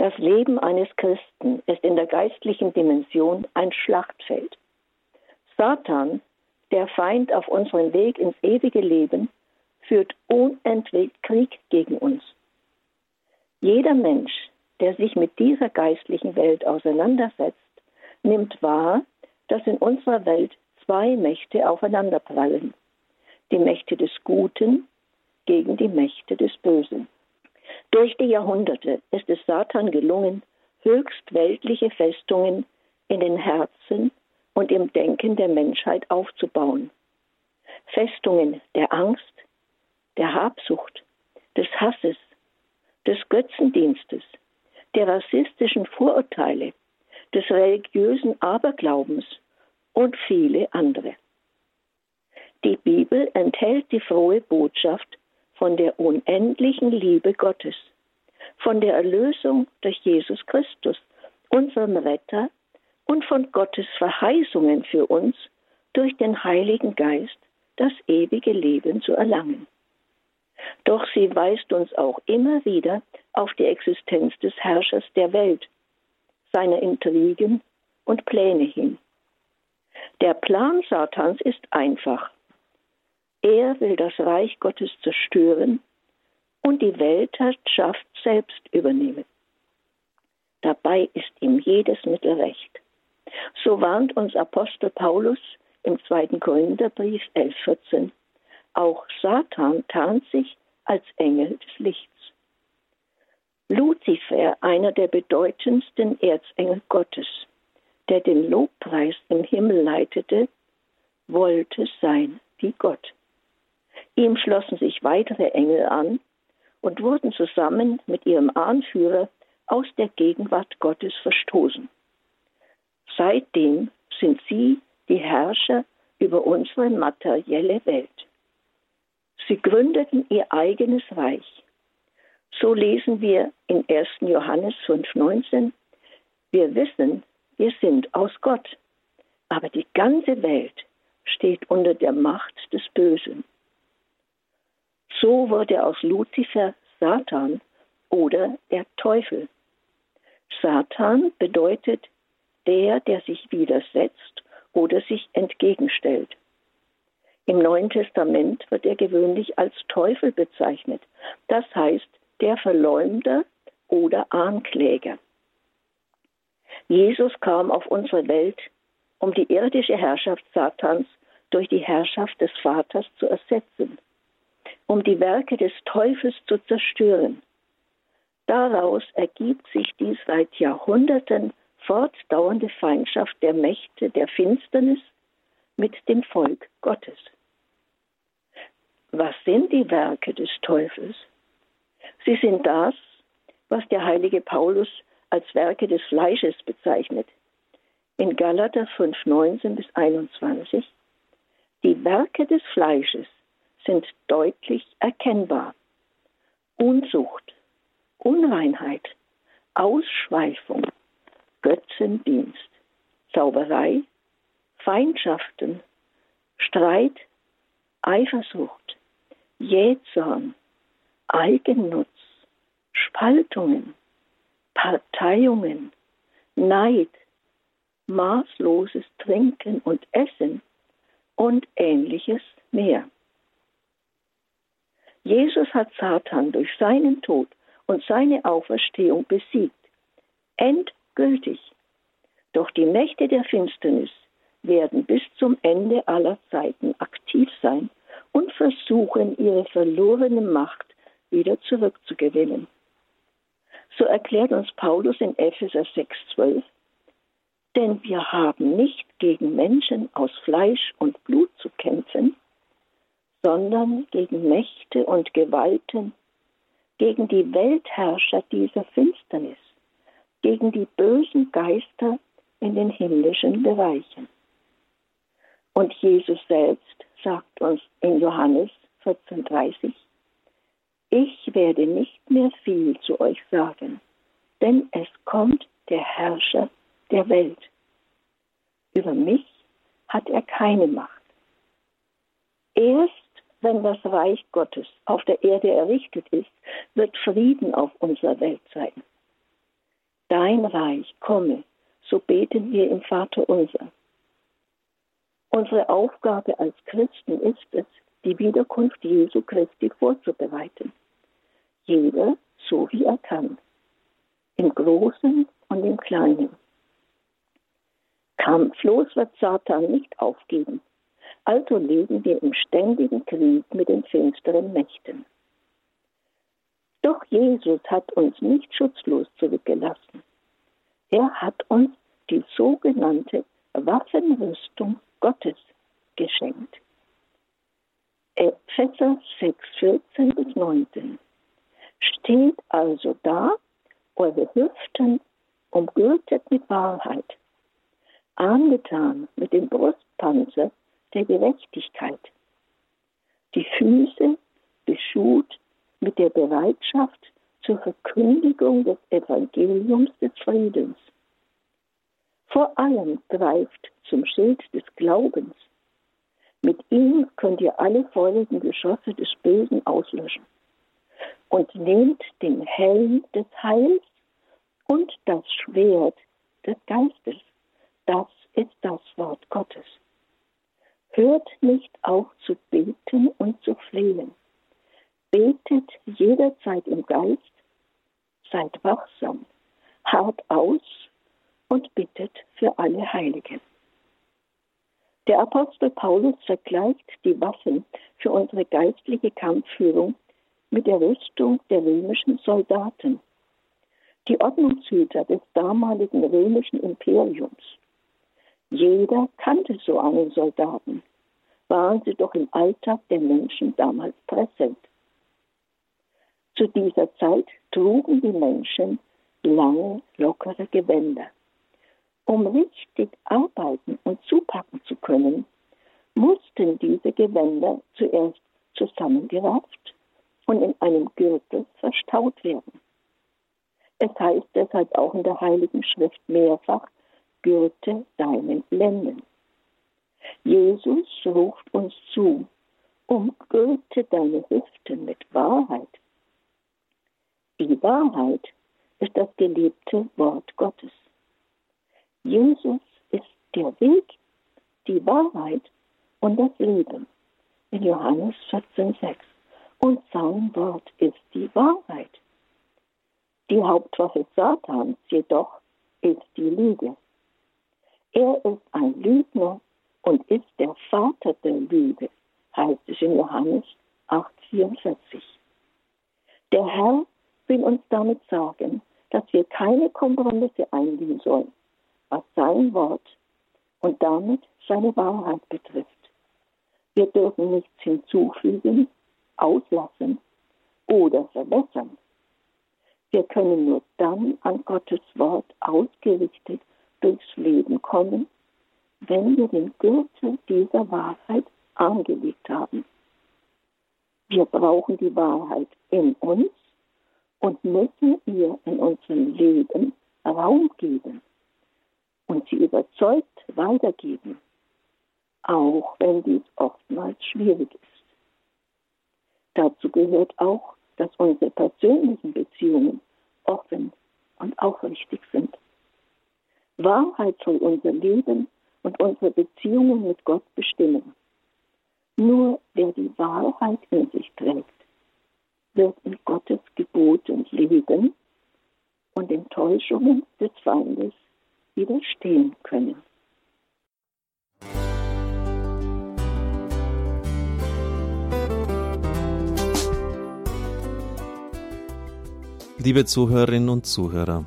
Das Leben eines Christen ist in der geistlichen Dimension ein Schlachtfeld. Satan, der Feind auf unserem Weg ins ewige Leben, führt unentwegt Krieg gegen uns. Jeder Mensch, der sich mit dieser geistlichen Welt auseinandersetzt, nimmt wahr, dass in unserer Welt zwei Mächte aufeinanderprallen. Die Mächte des Guten gegen die Mächte des Bösen. Durch die Jahrhunderte ist es Satan gelungen, höchst weltliche Festungen in den Herzen und im Denken der Menschheit aufzubauen. Festungen der Angst, der Habsucht, des Hasses, des Götzendienstes, der rassistischen Vorurteile, des religiösen Aberglaubens und viele andere. Die Bibel enthält die frohe Botschaft von der unendlichen Liebe Gottes, von der Erlösung durch Jesus Christus, unserem Retter, und von Gottes Verheißungen für uns durch den Heiligen Geist das ewige Leben zu erlangen. Doch sie weist uns auch immer wieder auf die Existenz des Herrschers der Welt, seiner Intrigen und Pläne hin. Der Plan Satans ist einfach. Er will das Reich Gottes zerstören und die Weltherrschaft selbst übernehmen. Dabei ist ihm jedes Mittel recht. So warnt uns Apostel Paulus im zweiten Korintherbrief 11,14. Auch Satan tarnt sich als Engel des Lichts. Luzifer, einer der bedeutendsten Erzengel Gottes, der den Lobpreis im Himmel leitete, wollte sein wie Gott. Ihm schlossen sich weitere Engel an und wurden zusammen mit ihrem Anführer aus der Gegenwart Gottes verstoßen. Seitdem sind sie die Herrscher über unsere materielle Welt. Sie gründeten ihr eigenes Reich. So lesen wir in 1. Johannes 5,19, wir wissen, wir sind aus Gott, aber die ganze Welt steht unter der Macht des Bösen. So wurde aus Luzifer Satan oder der Teufel. Satan bedeutet der, der sich widersetzt oder sich entgegenstellt. Im Neuen Testament wird er gewöhnlich als Teufel bezeichnet, das heißt der Verleumder oder Ankläger. Jesus kam auf unsere Welt, um die irdische Herrschaft Satans durch die Herrschaft des Vaters zu ersetzen, um die Werke des Teufels zu zerstören. Daraus ergibt sich die seit Jahrhunderten fortdauernde Feindschaft der Mächte der Finsternis mit dem Volk Gottes. Was sind die Werke des Teufels? Sie sind das, was der heilige Paulus als Werke des Fleisches bezeichnet. In Galater 5, 19 bis 21. Die Werke des Fleisches sind deutlich erkennbar. Unzucht, Unreinheit, Ausschweifung, Götzendienst, Zauberei, Feindschaften, Streit, Eifersucht, Jähzorn, Eigennutz, Spaltungen, Parteiungen, Neid, maßloses Trinken und Essen und ähnliches mehr. Jesus hat Satan durch seinen Tod und seine Auferstehung besiegt, endgültig. Doch die Mächte der Finsternis werden bis zum Ende aller Zeiten aktiv sein und versuchen, ihre verlorene Macht wieder zurückzugewinnen. So erklärt uns Paulus in Epheser 6,12, denn wir haben nicht gegen Menschen aus Fleisch und Blut zu kämpfen, sondern gegen Mächte und Gewalten, gegen die Weltherrscher dieser Finsternis, gegen die bösen Geister in den himmlischen Bereichen. Und Jesus selbst sagt uns in Johannes 14,30, ich werde nicht mehr viel zu euch sagen, denn es kommt der Herrscher der Welt. Über mich hat er keine Macht. Erst wenn das Reich Gottes auf der Erde errichtet ist, wird Frieden auf unserer Welt sein. dein Reich komme, so beten wir im Vater unser. Unsere Aufgabe als Christen ist es, die Wiederkunft Jesu Christi vorzubereiten. Jeder so wie er kann. Im Großen und im Kleinen. Kampflos wird Satan nicht aufgeben. Also leben wir im ständigen Krieg mit den finsteren Mächten. Doch Jesus hat uns nicht schutzlos zurückgelassen. Er hat uns die sogenannte Waffenrüstung Gottes geschenkt. Epheser 6, 14 bis 19. Steht also da, eure Hüften umgürtet mit Wahrheit, angetan mit dem Brustpanzer der Gerechtigkeit, die Füße beschut mit der Bereitschaft zur Verkündigung des Evangeliums des Friedens. Vor allem greift zum Schild des Glaubens. Mit ihm könnt ihr alle feurigen Geschosse des Bösen auslöschen. Und nehmt den Helm des Heils und das Schwert des Geistes. Das ist das Wort Gottes. Hört nicht auf zu beten und zu flehen. Betet jederzeit im Geist, seid wachsam, hart aus und bittet für alle Heiligen. Der Apostel Paulus vergleicht die Waffen für unsere geistliche Kampfführung mit der Rüstung der römischen Soldaten, die Ordnungshüter des damaligen römischen Imperiums. Jeder kannte so einen Soldaten, waren sie doch im Alltag der Menschen damals präsent. Zu dieser Zeit trugen die Menschen lange, lockere Gewänder. Um richtig arbeiten und zupacken zu können, mussten diese Gewänder zuerst zusammengerafft und in einem Gürtel verstaut werden. Es heißt deshalb auch in der Heiligen Schrift mehrfach, gürte deinen Lenden. Jesus ruft uns zu, umgürte deine Hüften mit Wahrheit. Die Wahrheit ist das gelebte Wort Gottes. Jesus ist der Weg, die Wahrheit und das Leben. In Johannes 14,6. Und sein Wort ist die Wahrheit. Die Hauptwaffe Satans jedoch ist die Lüge. Er ist ein Lügner und ist der Vater der Lüge, heißt es in Johannes 8,44. Der Herr will uns damit sagen, dass wir keine Kompromisse eingehen sollen, was sein Wort und damit seine Wahrheit betrifft. Wir dürfen nichts hinzufügen, auslassen oder verbessern. Wir können nur dann an Gottes Wort ausgerichtet durchs Leben kommen, wenn wir den Gürtel dieser Wahrheit angelegt haben. Wir brauchen die Wahrheit in uns und müssen ihr in unserem Leben Raum geben und sie überzeugt weitergeben, auch wenn dies oftmals schwierig ist. Dazu gehört auch, dass unsere persönlichen Beziehungen offen und aufrichtig sind. Wahrheit soll unser Leben und unsere Beziehungen mit Gott bestimmen. Nur wer die Wahrheit in sich trägt, wird in Gottes Geboten leben und Enttäuschungen des Feindes widerstehen können. Liebe Zuhörerinnen und Zuhörer,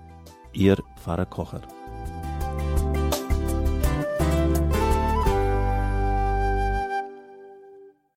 Ihr Pfarrer Kocher.